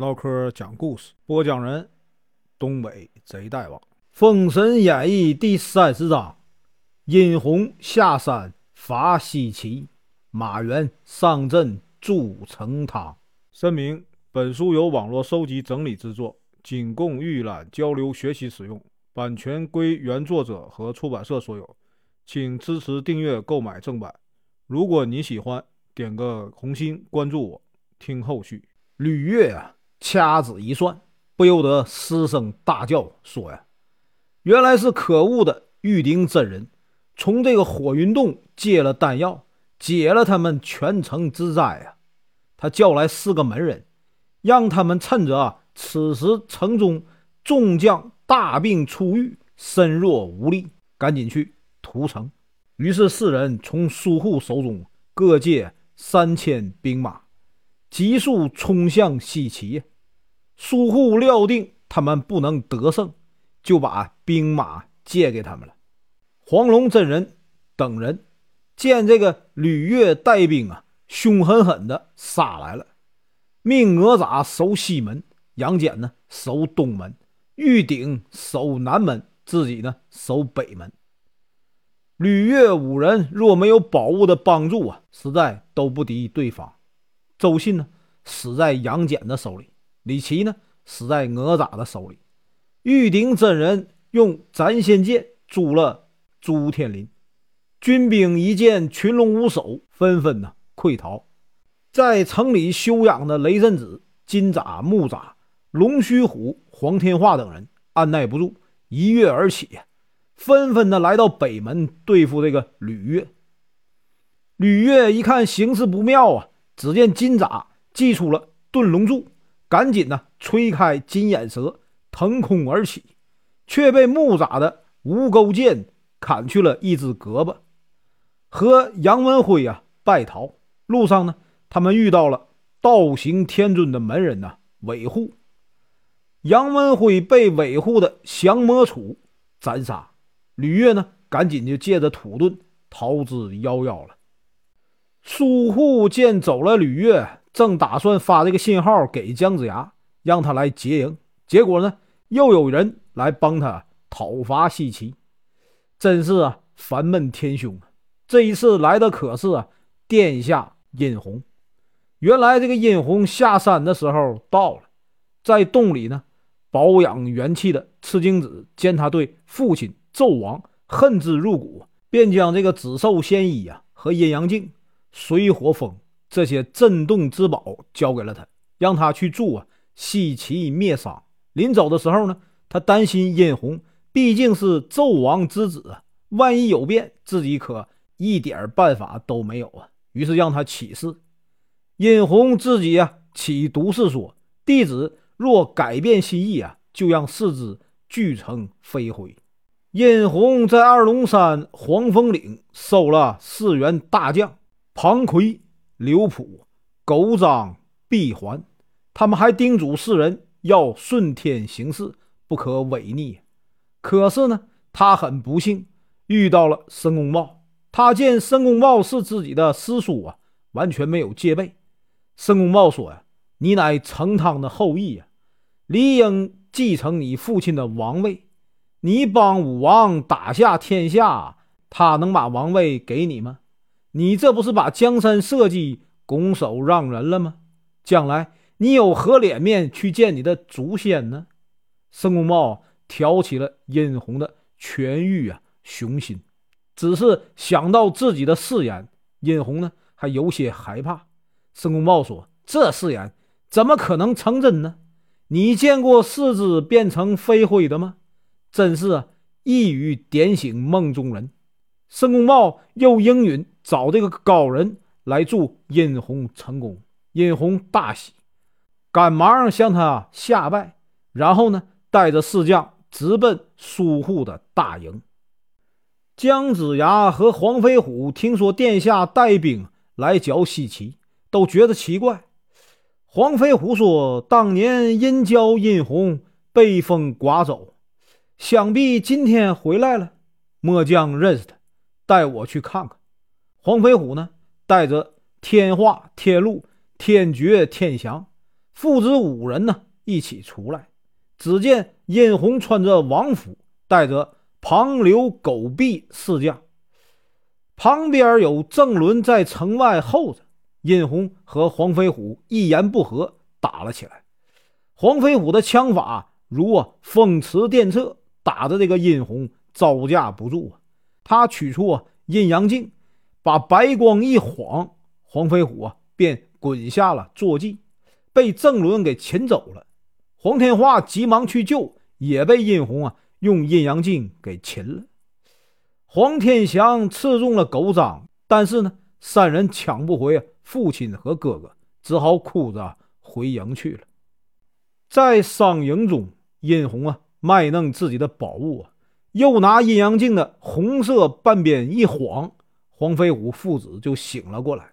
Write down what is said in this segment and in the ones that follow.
唠嗑讲故事，播讲人：东北贼大王，《封神演义》第三十章：殷红下山伐西岐，马援上阵筑成汤。声明：本书由网络收集整理制作，仅供预览、交流、学习使用，版权归原作者和出版社所有，请支持订阅、购买正版。如果你喜欢，点个红心，关注我，听后续。吕月啊！掐指一算，不由得失声大叫说：“呀，原来是可恶的玉鼎真人，从这个火云洞借了丹药，解了他们全城之灾啊！他叫来四个门人，让他们趁着此时城中众将大病初愈，身弱无力，赶紧去屠城。于是四人从苏护手中各借三千兵马，急速冲向西岐。”苏护料定他们不能得胜，就把兵马借给他们了。黄龙真人等人见这个吕月带兵啊，凶狠狠的杀来了，命哪吒守西门，杨戬呢守东门，玉鼎守南门，自己呢守北门。吕月五人若没有宝物的帮助啊，实在都不敌对方。周信呢死在杨戬的手里。李琦呢，死在哪吒的手里；玉鼎真人用斩仙剑诛了朱天林。军兵一见群龙无首，纷纷呢溃逃。在城里休养的雷震子、金吒、木吒、龙须虎、黄天化等人按耐不住，一跃而起，纷纷的来到北门对付这个吕月。吕月一看形势不妙啊，只见金吒祭出了遁龙柱。赶紧呢，吹开金眼蛇，腾空而起，却被木吒的无钩剑砍去了一只胳膊。和杨文辉啊败逃路上呢，他们遇到了道行天尊的门人呐韦护。杨文辉被韦护的降魔杵斩杀，吕月呢赶紧就借着土遁逃之夭夭了。苏护见走了吕月。正打算发这个信号给姜子牙，让他来劫营，结果呢，又有人来帮他讨伐西岐，真是啊，烦闷天凶啊！这一次来的可是啊，殿下殷红。原来这个殷红下山的时候到了，在洞里呢保养元气的赤精子见他对父亲纣王恨之入骨，便将这个紫寿仙衣啊和阴阳镜、水火风。这些镇洞之宝交给了他，让他去助啊西岐灭商。临走的时候呢，他担心殷红毕竟是纣王之子啊，万一有变，自己可一点办法都没有啊。于是让他起誓，殷红自己啊起毒誓说，弟子若改变心意啊，就让四肢俱成飞灰。殷红在二龙山黄风岭收了四员大将庞奎。刘普、狗张、闭环，他们还叮嘱世人要顺天行事，不可违逆。可是呢，他很不幸遇到了申公豹。他见申公豹是自己的师叔啊，完全没有戒备。申公豹说：“呀，你乃成汤的后裔呀，理应继承你父亲的王位。你帮武王打下天下，他能把王位给你吗？”你这不是把江山社稷拱手让人了吗？将来你有何脸面去见你的祖先呢？申公豹挑起了殷红的权欲啊雄心，只是想到自己的誓言，殷红呢还有些害怕。申公豹说：“这誓言怎么可能成真呢？你见过四肢变成飞灰的吗？真是一语点醒梦中人。”申公豹又应允。找这个高人来助殷红成功，殷红大喜，赶忙向他下拜，然后呢，带着四将直奔苏护的大营。姜子牙和黄飞虎听说殿下带兵来剿西岐，都觉得奇怪。黄飞虎说：“当年殷郊殷红被风刮走，想必今天回来了。末将认识他，带我去看看。”黄飞虎呢，带着天化、天禄、天绝、天祥父子五人呢一起出来。只见殷红穿着王府，带着庞刘狗毕四将，旁边有郑伦在城外候着。殷红和黄飞虎一言不合打了起来。黄飞虎的枪法如啊风驰电掣，打的这个殷红招架不住啊。他取出啊阴阳镜，把白光一晃，黄飞虎啊便滚下了坐骑，被郑伦给擒走了。黄天化急忙去救，也被殷红啊用阴阳镜给擒了。黄天祥刺中了狗掌，但是呢，三人抢不回啊父亲和哥哥，只好哭着回营去了。在商营中，殷红啊卖弄自己的宝物啊，又拿阴阳镜的红色半边一晃，黄飞虎父子就醒了过来。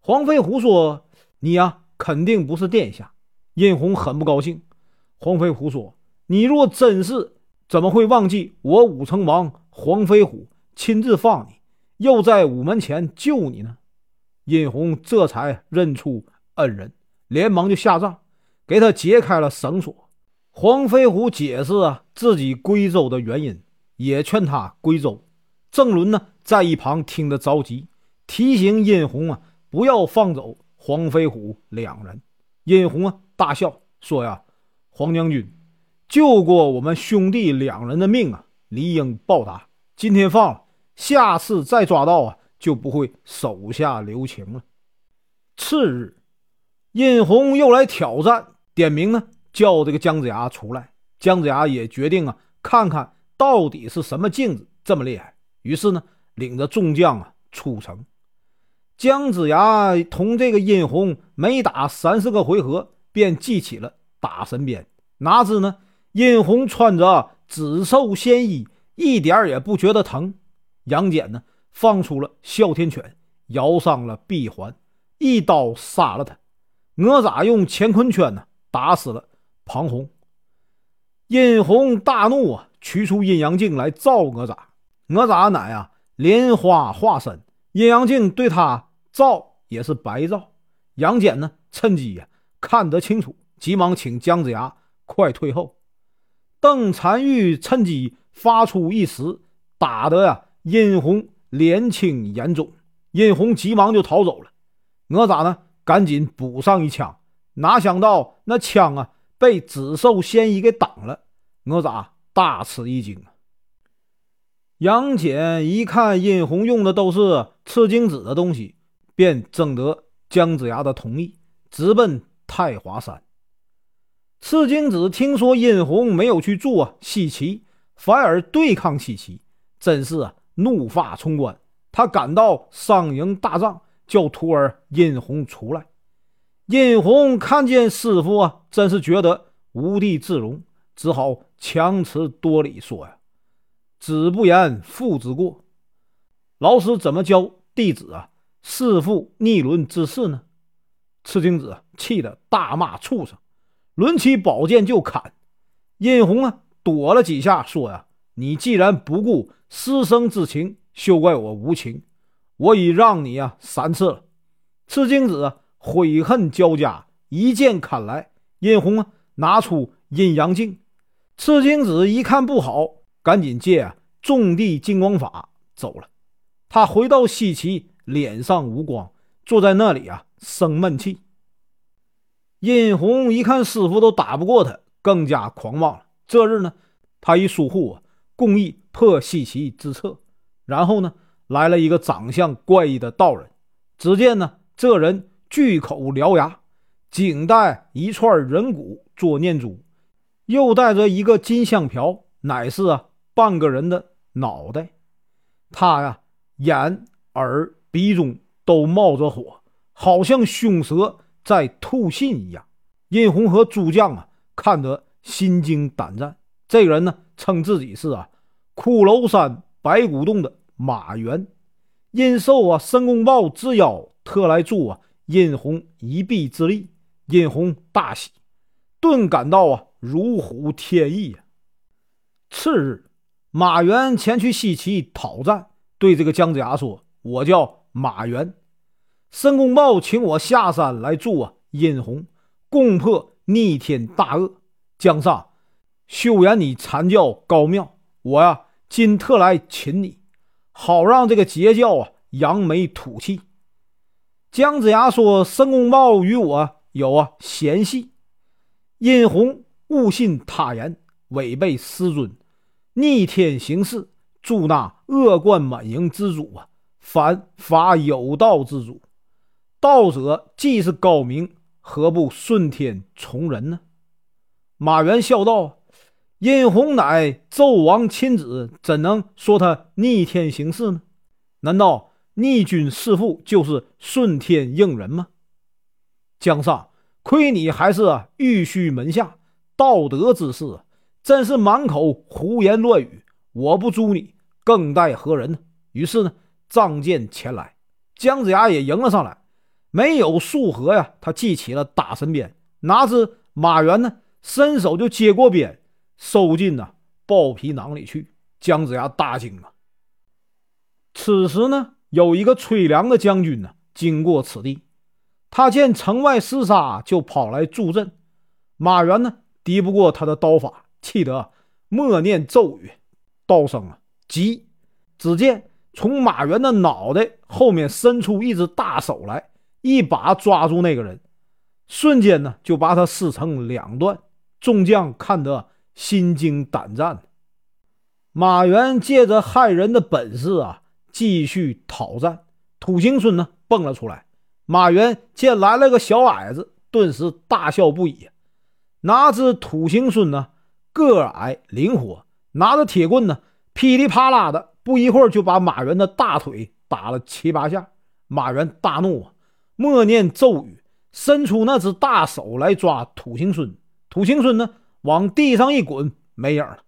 黄飞虎说：“你呀，肯定不是殿下。”殷红很不高兴。黄飞虎说：“你若真是，怎么会忘记我武成王黄飞虎亲自放你，又在午门前救你呢？”殷红这才认出恩人，连忙就下葬。给他解开了绳索。黄飞虎解释啊自己归州的原因，也劝他归州。郑伦呢在一旁听得着急，提醒殷红啊不要放走黄飞虎两人。殷红啊大笑说：“呀，黄将军救过我们兄弟两人的命啊，理应报答。今天放了，下次再抓到啊，就不会手下留情了。”次日，殷红又来挑战。点名呢，叫这个姜子牙出来。姜子牙也决定啊，看看到底是什么镜子这么厉害。于是呢，领着众将啊出城。姜子牙同这个殷红没打三四个回合，便记起了打神鞭。哪知呢，殷红穿着紫兽仙衣，一点也不觉得疼。杨戬呢，放出了哮天犬，摇上了臂环，一刀杀了他。哪吒用乾坤圈呢？打死了庞红，殷红大怒啊，取出阴阳镜来照哪吒。哪吒乃啊莲花化身，阴阳镜对他照也是白照。杨戬呢，趁机呀看得清楚，急忙请姜子牙快退后。邓婵玉趁机发出一石，打得呀殷红脸青眼肿，殷红急忙就逃走了。哪吒呢，赶紧补上一枪。哪想到那枪啊被紫兽仙衣给挡了，哪吒大吃一惊啊！杨戬一看殷红用的都是赤精子的东西，便征得姜子牙的同意，直奔太华山。赤精子听说殷红没有去做西岐，反而对抗西岐，真是怒发冲冠。他赶到商营大帐，叫徒儿殷红出来。殷红看见师傅啊，真是觉得无地自容，只好强词夺理说：“呀，子不言，父之过。老师怎么教弟子啊？弑父逆伦之事呢？”赤精子气得大骂畜生，抡起宝剑就砍。殷红啊，躲了几下，说：“呀，你既然不顾师生之情，休怪我无情。我已让你啊三次了。”赤精子。悔恨交加，一剑砍来。殷红啊，拿出阴阳镜。赤精子一看不好，赶紧借啊种地金光法走了。他回到西岐，脸上无光，坐在那里啊生闷气。殷红一看师傅都打不过他，更加狂妄了。这日呢，他与疏忽啊共议破西岐之策。然后呢，来了一个长相怪异的道人。只见呢，这人。巨口獠牙，颈带一串人骨做念珠，又带着一个金香瓢，乃是啊半个人的脑袋。他呀，眼、耳、鼻中都冒着火，好像凶蛇在吐信一样。殷红和诸将啊，看得心惊胆战。这个人呢，称自己是啊骷髅山白骨洞的马元，因受啊申公豹之邀，特来助啊。殷红一臂之力，殷红大喜，顿感到啊如虎添翼啊。次日，马援前去西岐讨战，对这个姜子牙说：“我叫马援，申公豹请我下山来助啊。”殷红攻破逆天大恶。姜上，修言你阐教高妙，我呀今特来请你，好让这个截教啊扬眉吐气。姜子牙说：“申公豹与我有啊嫌隙，殷红误信他言，违背师尊，逆天行事，助那恶贯满盈之主啊，反伐有道之主。道者既是高明，何不顺天从人呢？”马援笑道：“殷红乃纣王亲子，怎能说他逆天行事呢？难道逆君弑父就是顺天应人吗？”江上，亏你还是玉虚门下，道德之士真是满口胡言乱语。我不诛你，更待何人呢？于是呢，仗剑前来，姜子牙也迎了上来。没有数合呀，他记起了大神鞭，哪知马援呢？伸手就接过鞭，收进呐豹皮囊里去。姜子牙大惊啊！此时呢，有一个崔良的将军呢经过此地，他见城外厮杀，就跑来助阵。马援呢敌不过他的刀法，气得默念咒语，道声啊急！只见从马援的脑袋后面伸出一只大手来，一把抓住那个人，瞬间呢就把他撕成两段。众将看得心惊胆战。马援借着害人的本事啊，继续讨战。土行孙呢，蹦了出来。马援见来了个小矮子，顿时大笑不已。哪知土行孙呢，个矮灵活，拿着铁棍呢，噼里啪啦的，不一会儿就把马援的大腿打了七八下。马援大怒啊，默念咒语，伸出那只大手来抓土行孙。土行孙呢，往地上一滚，没影了。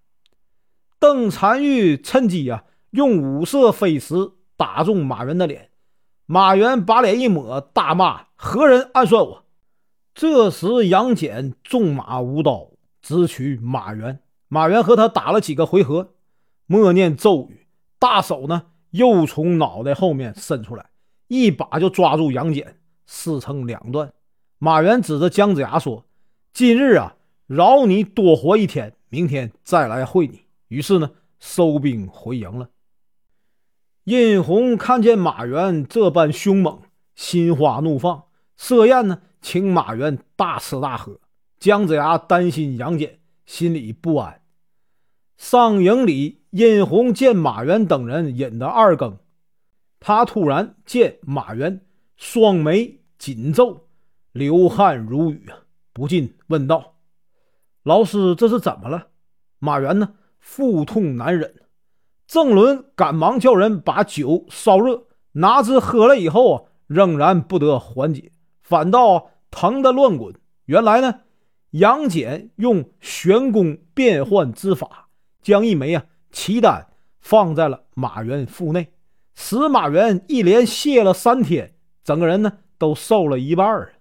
邓婵玉趁机啊，用五色飞石打中马援的脸。马援把脸一抹，大骂：“何人暗算我？”这时杨戬纵马舞刀，直取马援。马援和他打了几个回合，默念咒语，大手呢又从脑袋后面伸出来，一把就抓住杨戬，撕成两段。马援指着姜子牙说。今日啊，饶你多活一天，明天再来会你。于是呢，收兵回营了。殷红看见马援这般凶猛，心花怒放，设宴呢，请马援大吃大喝。姜子牙担心杨戬，心里不安。上营里，殷红见马援等人饮得二更，他突然见马援双眉紧皱，流汗如雨啊。不禁问道：“老师，这是怎么了？”马援呢，腹痛难忍。郑伦赶忙叫人把酒烧热，哪知喝了以后啊，仍然不得缓解，反倒疼得乱滚。原来呢，杨戬用玄功变幻之法，将一枚啊奇丹放在了马援腹内，使马援一连泄了三天，整个人呢都瘦了一半儿。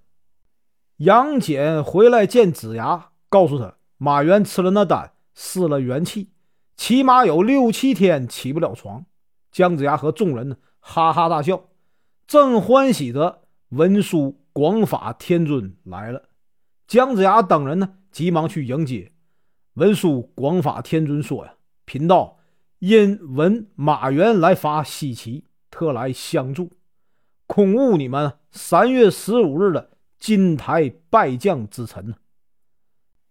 杨戬回来见子牙，告诉他马援吃了那丹，失了元气，起码有六七天起不了床。姜子牙和众人呢，哈哈大笑，正欢喜着，文殊广法天尊来了。姜子牙等人呢，急忙去迎接。文殊广法天尊说：“呀，贫道因闻马援来伐西岐，特来相助，恐误你们三月十五日的。”金台败将之臣呢？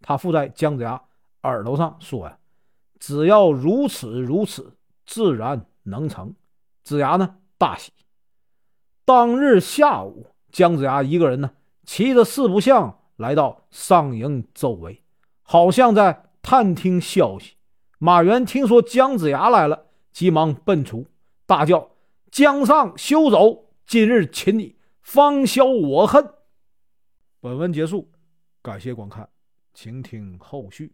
他附在姜子牙耳朵上说：“呀，只要如此如此，自然能成。”子牙呢大喜。当日下午，姜子牙一个人呢骑着四不像来到上营周围，好像在探听消息。马援听说姜子牙来了，急忙奔出，大叫：“姜尚休走！今日擒你，方消我恨。”本文结束，感谢观看，请听后续。